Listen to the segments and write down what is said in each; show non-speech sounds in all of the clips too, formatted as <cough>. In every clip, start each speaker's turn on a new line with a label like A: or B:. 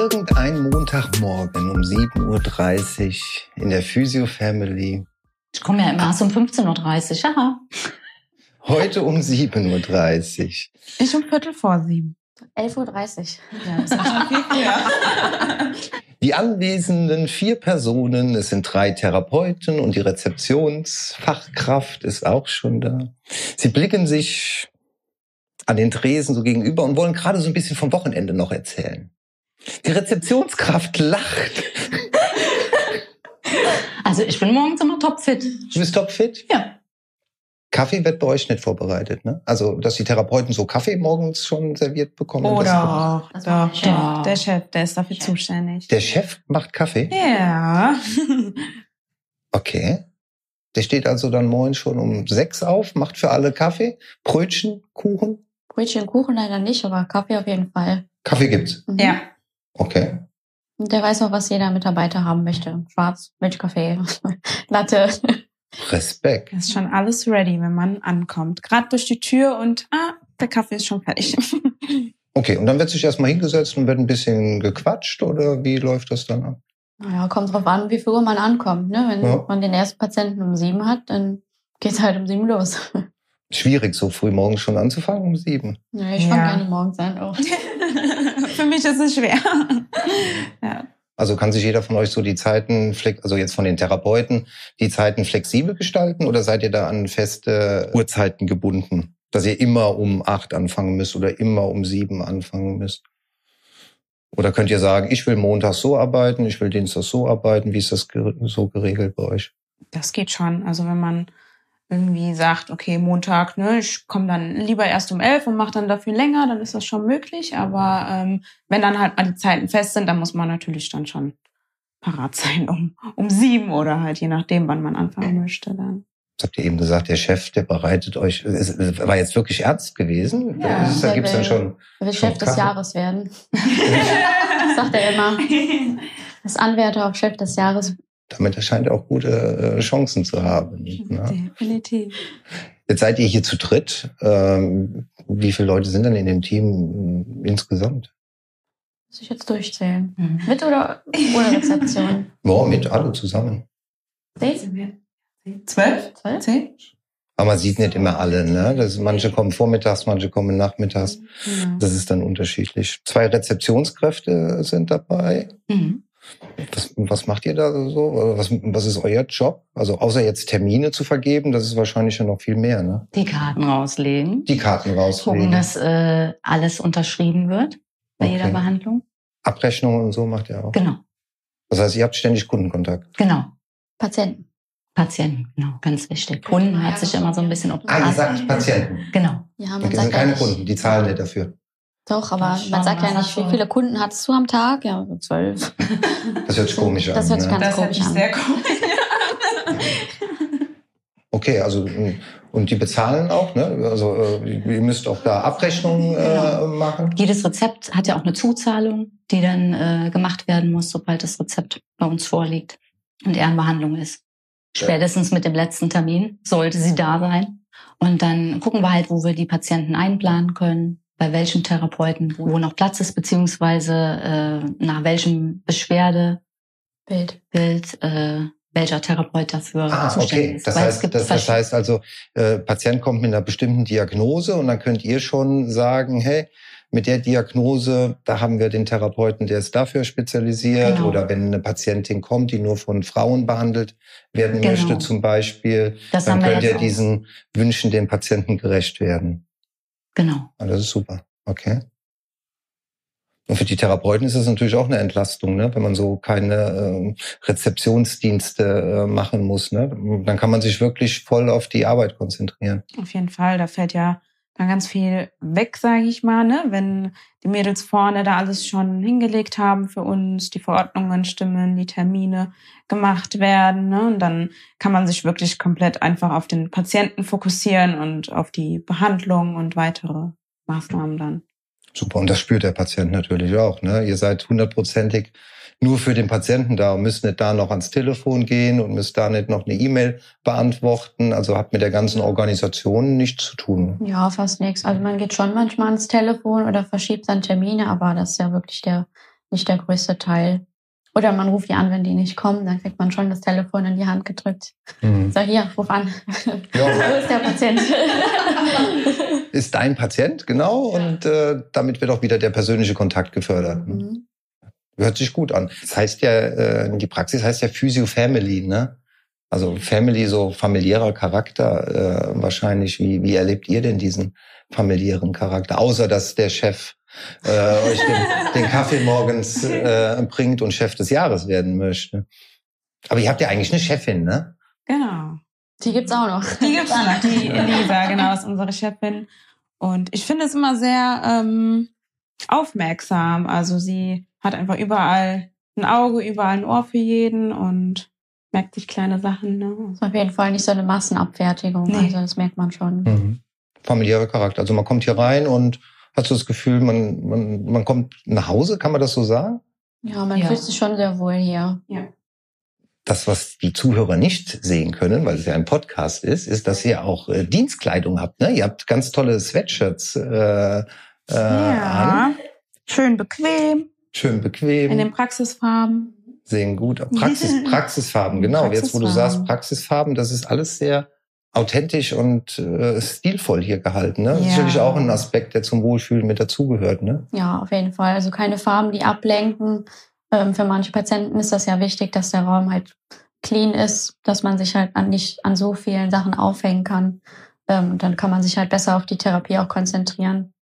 A: Irgendein Montagmorgen um 7.30 Uhr in der Physio Family.
B: Ich komme ja immer erst um 15.30 Uhr. Aha.
A: Heute um 7.30 Uhr.
C: Ich um Viertel vor sieben.
D: 11.30 Uhr.
C: Ja, das war schon viel früher. <laughs>
A: Die anwesenden vier Personen, es sind drei Therapeuten und die Rezeptionsfachkraft ist auch schon da. Sie blicken sich an den Tresen so gegenüber und wollen gerade so ein bisschen vom Wochenende noch erzählen. Die Rezeptionskraft lacht.
B: Also ich bin morgens immer topfit.
A: Du bist topfit?
B: Ja.
A: Kaffee wird bei euch nicht vorbereitet, ne? Also, dass die Therapeuten so Kaffee morgens schon serviert bekommen.
C: Oder
D: Das
C: doch, doch,
B: Chef.
C: der Chef, der ist dafür
D: Chef.
C: zuständig.
A: Der Chef macht Kaffee?
C: Ja. <laughs>
A: Okay. Der steht also dann morgens schon um sechs auf, macht für alle Kaffee, Brötchen, Kuchen.
D: Brötchen, Kuchen leider nicht, aber Kaffee auf jeden Fall.
A: Kaffee gibt's.
D: Mhm.
C: ja.
A: Okay.
D: Und der weiß auch, was jeder Mitarbeiter haben möchte. Schwarz, Milchkaffee, <laughs> Latte.
A: Respekt.
C: Ist schon alles ready, wenn man ankommt. Gerade durch die Tür und ah, der Kaffee ist schon fertig. <laughs>
A: Okay, und dann wird sich erstmal hingesetzt und wird ein bisschen gequatscht oder wie läuft das dann ab?
D: Naja, kommt drauf an, wie viel Uhr man ankommt. Ne? Wenn
A: Ja.
D: man den ersten Patienten um sieben hat, dann geht's halt um sieben los.
A: Schwierig, so früh morgens schon anzufangen um sieben.
D: Ja, ich
C: Ja.
D: fange gerne morgens an. Auch. <laughs>
C: Für mich ist es schwer. <laughs> Ja.
A: Also kann sich jeder von euch so die Zeiten, also jetzt von den Therapeuten, die Zeiten flexibel gestalten oder seid ihr da an feste Uhrzeiten gebunden? Dass ihr immer um acht anfangen müsst oder immer um sieben anfangen müsst? Oder könnt ihr sagen, ich will Montag so arbeiten, ich will Dienstag so arbeiten? Wie ist das so geregelt bei euch?
C: Das geht schon. Also wenn man irgendwie sagt, okay, Montag, ne, ich komme dann lieber erst um elf und mache dann dafür länger, dann ist das schon möglich. Aber ähm, wenn dann halt mal die Zeiten fest sind, dann muss man natürlich dann schon parat sein um, um sieben oder halt je nachdem, wann man anfangen möchte dann.
A: Das habt ihr eben gesagt, der Chef, der bereitet euch, es war jetzt wirklich ernst gewesen?
C: Ja,
A: Ist- da gibt's dann
D: will-
A: schon,
D: Er will
A: Schon
D: Chef des
A: Kaffee?
D: Jahres werden. <laughs> Das sagt er immer. <laughs> Das Anwärter auf Chef des Jahres.
A: Damit er scheint auch gute äh, Chancen zu haben. Ne?
C: Definitiv.
A: Jetzt seid ihr hier zu dritt. Ähm, wie viele Leute sind denn in dem Team äh, insgesamt?
D: Muss ich jetzt durchzählen.
B: Mhm.
D: Mit oder ohne Rezeption? <laughs>
A: Boah, mit alle zusammen.
D: Zehn?
C: Zwölf?
D: Zwölf?
C: Zehn?
A: Aber man sieht nicht immer alle, ne? Das, manche kommen vormittags, manche kommen nachmittags.
C: Genau.
A: Das ist dann unterschiedlich. Zwei Rezeptionskräfte sind dabei.
B: Mhm.
A: Was, was macht ihr da so? Was, was ist euer Job? Also außer jetzt Termine zu vergeben, das ist wahrscheinlich schon noch viel mehr, ne?
B: Die Karten rauslegen.
A: Die Karten
B: Gucken,
A: rauslegen.
B: dass äh, alles unterschrieben wird bei
A: Okay.
B: jeder Behandlung.
A: Abrechnungen und so macht ihr auch.
B: Genau,
A: Das heißt, ihr habt ständig Kundenkontakt.
B: genau.
D: Patienten.
B: Patienten, genau, ganz wichtig. Kunden hat sich immer so ein bisschen ob
A: Ah, ihr sagt Patienten.
B: Genau.
D: Ja, man
A: Okay, das
D: sagt
A: sind
D: ja
A: keine
D: nicht,
A: Kunden, die zahlen nicht dafür.
D: Doch, aber
B: Doch,
D: man
B: schon,
D: sagt ja nicht, wie
B: schon.
D: viele Kunden hattest du am Tag? Ja, so zwölf.
A: Das hört sich komisch an.
D: Das hört sich
A: ne?
D: ganz
C: Das hört
D: komisch
C: sich
D: an.
C: sehr komisch
A: Okay, also mh, und die bezahlen auch, ne? Also äh, ihr müsst auch da Abrechnungen äh,
B: Genau.
A: machen.
B: Jedes Rezept hat ja auch eine Zuzahlung, die dann äh, gemacht werden muss, sobald das Rezept bei uns vorliegt und er in Behandlung ist. Spätestens mit dem letzten Termin sollte sie da sein. Und dann gucken wir halt, wo wir die Patienten einplanen können, bei welchem Therapeuten, wo noch Platz ist, beziehungsweise äh, nach welchem Beschwerdebild
D: Bild.
B: äh, welcher Therapeut dafür
A: Ah,
B: zuständig
A: okay.
B: ist.
A: Das
B: Weil es
A: heißt,
B: gibt
A: das, das heißt also, äh, Patient kommt mit einer bestimmten Diagnose und dann könnt ihr schon sagen, hey, mit der Diagnose, da haben wir den Therapeuten, der ist dafür spezialisiert.
B: Genau.
A: Oder wenn eine Patientin kommt, die nur von Frauen behandelt werden
B: Genau.
A: möchte zum Beispiel,
B: das
A: dann könnt ihr
B: auch.
A: diesen Wünschen den Patienten gerecht werden.
B: Genau.
A: Ah, das ist super. Okay. Und für die Therapeuten ist es natürlich auch eine Entlastung, ne? wenn man so keine ähm, Rezeptionsdienste äh, machen muss. Ne? Dann kann man sich wirklich voll auf die Arbeit konzentrieren.
C: Auf jeden Fall, da fällt ja ganz viel weg, sage ich mal, ne? wenn die Mädels vorne da alles schon hingelegt haben für uns, die Verordnungen stimmen, die Termine gemacht werden. Ne? Und dann kann man sich wirklich komplett einfach auf den Patienten fokussieren und auf die Behandlung und weitere Maßnahmen dann.
A: Super, und das spürt der Patient natürlich auch. Ne? Ihr seid hundertprozentig nur für den Patienten da und müsst nicht da noch ans Telefon gehen und müsst da nicht noch eine E-Mail beantworten. Also habt mit der ganzen Organisation nichts zu tun.
D: Ja, fast nichts. Also man geht schon manchmal ans Telefon oder verschiebt dann Termine, aber das ist ja wirklich der nicht der größte Teil. Oder man ruft die an, wenn die nicht kommen, dann kriegt man schon das Telefon in die Hand gedrückt. Mhm. So, hier, ruf an. Ja. <laughs> Wo ist der Patient? <laughs>
A: ist dein Patient, genau. Und äh, damit wird auch wieder der persönliche Kontakt gefördert. Mhm. Hört sich gut an. Das heißt ja, äh, die Praxis heißt ja Physio Family, ne? Also Family, so familiärer Charakter äh, wahrscheinlich. Wie, wie erlebt ihr denn diesen familiären Charakter? Außer dass der Chef äh, euch den, <laughs> den Kaffee morgens äh, bringt und Chef des Jahres werden möchte. Aber ihr habt ja eigentlich eine Chefin, ne?
C: Genau.
D: Die gibt's auch noch.
C: Die gibt's auch noch. Die Elisa, genau, ist unsere Chefin. Und ich finde es immer sehr ähm, aufmerksam. Also sie hat einfach überall ein Auge, überall ein Ohr für jeden und merkt sich kleine Sachen. Ne?
D: Also auf jeden Fall nicht so eine Massenabfertigung. Nee. Also das merkt man schon.
A: Mhm. Familiärer Charakter. Also man kommt hier rein und hat so das Gefühl, man, man, man kommt nach Hause, kann man das so sagen?
D: Ja, man ja. fühlt sich schon sehr wohl hier. Ja.
A: Das, was die Zuhörer nicht sehen können, weil es ja ein Podcast ist, ist, dass ihr auch äh, Dienstkleidung habt. Ne? Ihr habt ganz tolle Sweatshirts äh, äh, ja. an.
C: Schön bequem.
A: Schön bequem.
C: In den Praxisfarben.
A: Sehen gut. Praxis, <laughs> Praxisfarben, genau. Praxisfarben. Jetzt, wo du sagst Praxisfarben, das ist alles sehr authentisch und äh, stilvoll hier gehalten. Ne? Ja. Sicherlich auch ein Aspekt, der zum Wohlfühlen mit dazugehört. Ne?
D: Ja, auf jeden Fall. Also keine Farben, die ablenken. Ähm, für manche Patienten ist das ja wichtig, dass der Raum halt clean ist, dass man sich halt an nicht an so vielen Sachen aufhängen kann. Ähm, dann kann man sich halt besser auf die Therapie auch konzentrieren.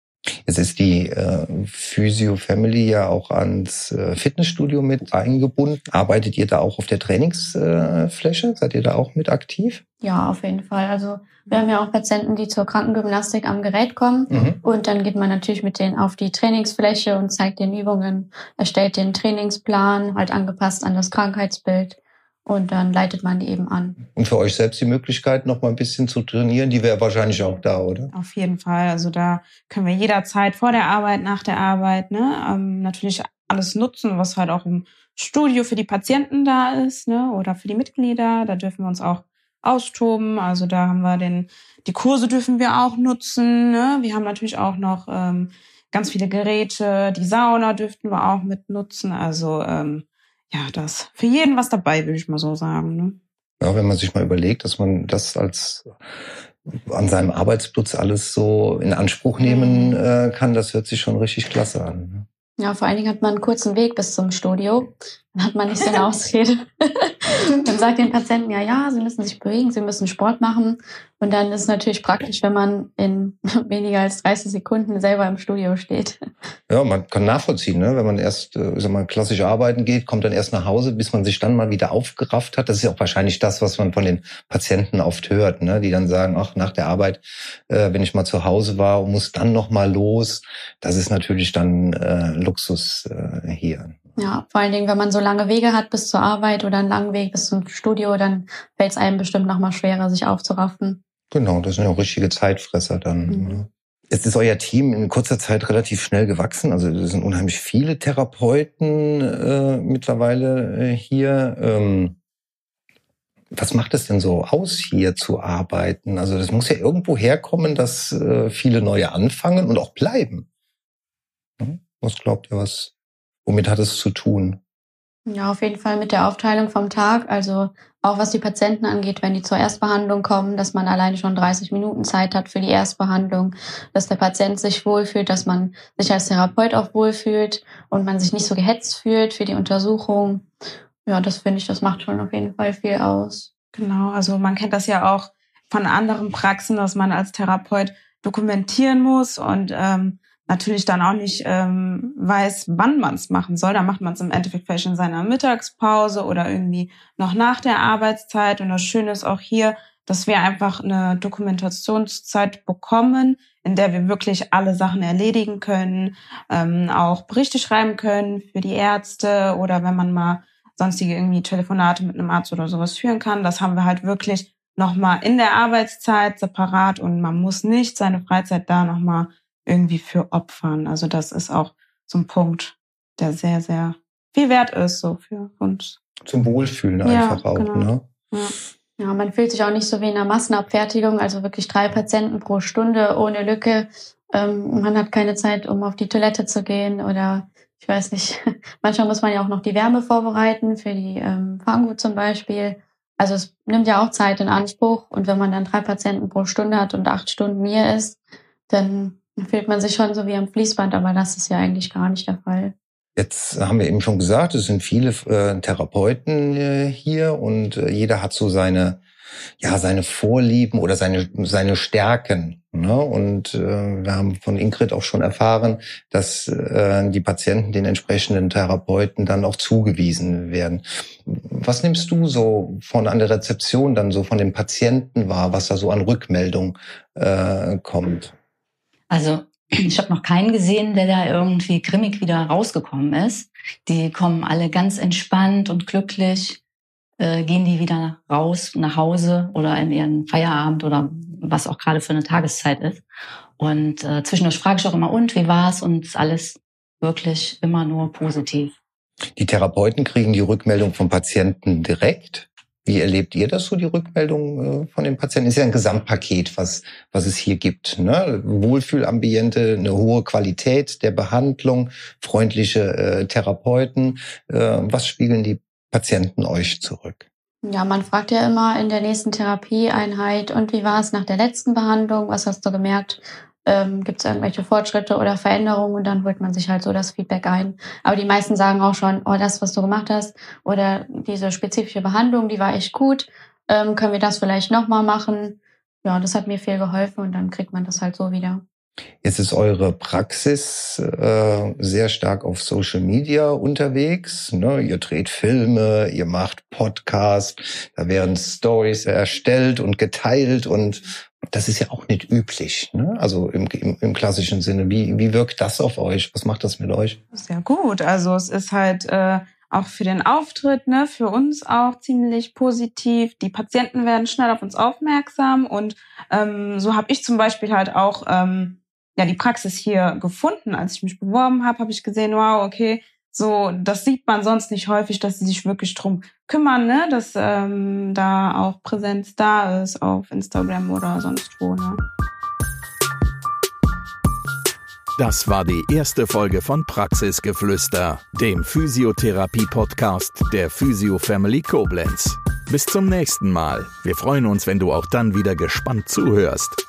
A: Jetzt ist die äh, Physio Family ja auch ans äh, Fitnessstudio mit eingebunden. Arbeitet ihr da auch auf der Trainingsfläche? Äh, Seid ihr da auch mit aktiv?
D: Ja, auf jeden Fall. Also wir haben ja auch Patienten, die zur Krankengymnastik am Gerät kommen. Mhm. Und dann geht man natürlich mit denen auf die Trainingsfläche und zeigt den Übungen, erstellt den Trainingsplan, halt angepasst an das Krankheitsbild und dann leitet man die eben an.
A: Und für euch selbst die Möglichkeit, noch mal ein bisschen zu trainieren, die wäre wahrscheinlich auch da, oder?
C: Auf jeden Fall. Also da können wir jederzeit vor der Arbeit, nach der Arbeit, ne, ähm, natürlich alles nutzen, was halt auch im Studio für die Patienten da ist, ne, oder für die Mitglieder. Da dürfen wir uns auch austoben. Also da haben wir den, die Kurse dürfen wir auch nutzen. Ne? Wir haben natürlich auch noch ähm, ganz viele Geräte. Die Sauna dürften wir auch mit nutzen. Also ähm, ja, das für jeden was dabei, würde ich mal so sagen. Ne?
A: Ja, wenn man sich mal überlegt, dass man das als an seinem Arbeitsplatz alles so in Anspruch nehmen mhm. äh, kann, das hört sich schon richtig klasse an. Ne?
D: Ja, vor allen Dingen hat man einen kurzen Weg bis zum Studio. Dann hat man nicht so eine Ausrede. <laughs> dann sagt den Patienten, ja, ja, sie müssen sich bewegen, sie müssen Sport machen. Und dann ist es natürlich praktisch, wenn man in <laughs> weniger als 30 Sekunden selber im Studio steht.
A: Ja, man kann nachvollziehen, ne? wenn man erst äh, sag mal, klassisch arbeiten geht, kommt dann erst nach Hause, bis man sich dann mal wieder aufgerafft hat. Das ist ja auch wahrscheinlich das, was man von den Patienten oft hört, ne? die dann sagen, ach, nach der Arbeit, äh, wenn ich mal zu Hause war und muss dann noch mal los, das ist natürlich dann äh, Luxus äh, hier.
D: Ja, vor allen Dingen, wenn man so lange Wege hat bis zur Arbeit oder einen langen Weg bis zum Studio, dann fällt es einem bestimmt noch mal schwerer, sich aufzuraffen.
A: Genau, das sind ja auch richtige Zeitfresser dann. Mhm. Ne? Jetzt ist euer Team in kurzer Zeit relativ schnell gewachsen. Also es sind unheimlich viele Therapeuten äh, mittlerweile äh, hier. Ähm, was macht es denn so aus, hier zu arbeiten? Also das muss ja irgendwo herkommen, dass äh, viele neue anfangen und auch bleiben. Hm? Was glaubt ihr, was Womit hat es zu tun?
D: Ja, auf jeden Fall mit der Aufteilung vom Tag. Also auch was die Patienten angeht, wenn die zur Erstbehandlung kommen, dass man alleine schon 30 Minuten Zeit hat für die Erstbehandlung, dass der Patient sich wohlfühlt, dass man sich als Therapeut auch wohlfühlt und man sich nicht so gehetzt fühlt für die Untersuchung. Ja, das finde ich, das macht schon auf jeden Fall viel aus.
C: Genau, also man kennt das ja auch von anderen Praxen, dass man als Therapeut dokumentieren muss und ähm, natürlich dann auch nicht ähm, weiß, wann man es machen soll. Da macht man es im Endeffekt vielleicht in seiner Mittagspause oder irgendwie noch nach der Arbeitszeit. Und das Schöne ist auch hier, dass wir einfach eine Dokumentationszeit bekommen, in der wir wirklich alle Sachen erledigen können, ähm, auch Berichte schreiben können für die Ärzte oder wenn man mal sonstige irgendwie Telefonate mit einem Arzt oder sowas führen kann. Das haben wir halt wirklich nochmal in der Arbeitszeit separat und man muss nicht seine Freizeit da nochmal irgendwie für opfern. Also das ist auch so ein Punkt, der sehr, sehr viel wert ist so für uns.
A: Zum Wohlfühlen einfach ja, auch, genau. ne?
D: Ja. Ja, man fühlt sich auch nicht so wie in einer Massenabfertigung, also wirklich drei Patienten pro Stunde ohne Lücke. Ähm, man hat keine Zeit, um auf die Toilette zu gehen oder ich weiß nicht. <laughs> Manchmal muss man ja auch noch die Wärme vorbereiten für die ähm, Fangut zum Beispiel. Also es nimmt ja auch Zeit in Anspruch und wenn man dann drei Patienten pro Stunde hat und acht Stunden hier ist, dann fühlt man sich schon so wie am Fließband, aber das ist ja eigentlich gar nicht der Fall.
A: Jetzt haben wir eben schon gesagt, es sind viele äh, Therapeuten äh, hier und äh, jeder hat so seine, ja, seine Vorlieben oder seine, seine Stärken. Ne? Und äh, wir haben von Ingrid auch schon erfahren, dass äh, die Patienten den entsprechenden Therapeuten dann auch zugewiesen werden. Was nimmst du so von an der Rezeption dann so von den Patienten wahr, was da so an Rückmeldung äh, kommt?
B: Also ich habe noch keinen gesehen, der da irgendwie grimmig wieder rausgekommen ist. Die kommen alle ganz entspannt und glücklich, äh, gehen die wieder raus nach Hause oder in ihren Feierabend oder was auch gerade für eine Tageszeit ist. Und äh, zwischendurch frage ich auch immer, und wie war's? Und ist alles wirklich immer nur positiv.
A: Die Therapeuten kriegen die Rückmeldung vom Patienten direkt wie erlebt ihr das so, die Rückmeldung äh, von den Patienten? Ist ja ein Gesamtpaket, was, was es hier gibt. Ne? Wohlfühlambiente, eine hohe Qualität der Behandlung, freundliche äh, Therapeuten. Äh, was spiegeln die Patienten euch zurück?
D: Ja, man fragt ja immer in der nächsten Therapieeinheit, und wie war es nach der letzten Behandlung? Was hast du gemerkt? Ähm, gibt es irgendwelche Fortschritte oder Veränderungen und dann holt man sich halt so das Feedback ein. Aber die meisten sagen auch schon, oh, das, was du gemacht hast oder diese spezifische Behandlung, die war echt gut, ähm, können wir das vielleicht nochmal machen? Ja, das hat mir viel geholfen und dann kriegt man das halt so wieder.
A: Jetzt ist eure Praxis äh, sehr stark auf Social Media unterwegs. Ne? Ihr dreht Filme, ihr macht Podcasts, da werden Stories erstellt und geteilt und das ist ja auch nicht üblich, ne? also im, im, im klassischen Sinne. Wie, wie wirkt das auf euch? Was macht das mit euch?
C: Sehr gut. Also es ist halt äh, auch für den Auftritt, ne, für uns auch ziemlich positiv. Die Patienten werden schnell auf uns aufmerksam und ähm, so habe ich zum Beispiel halt auch ähm, ja die Praxis hier gefunden. Als ich mich beworben habe, habe ich gesehen, wow, okay, so, das sieht man sonst nicht häufig, dass sie sich wirklich drum kümmern, ne? dass ähm, da auch Präsenz da ist auf Instagram oder sonst wo. Ne?
E: Das war die erste Folge von Praxisgeflüster, dem Physiotherapie-Podcast der Physio Family Koblenz. Bis zum nächsten Mal. Wir freuen uns, wenn du auch dann wieder gespannt zuhörst.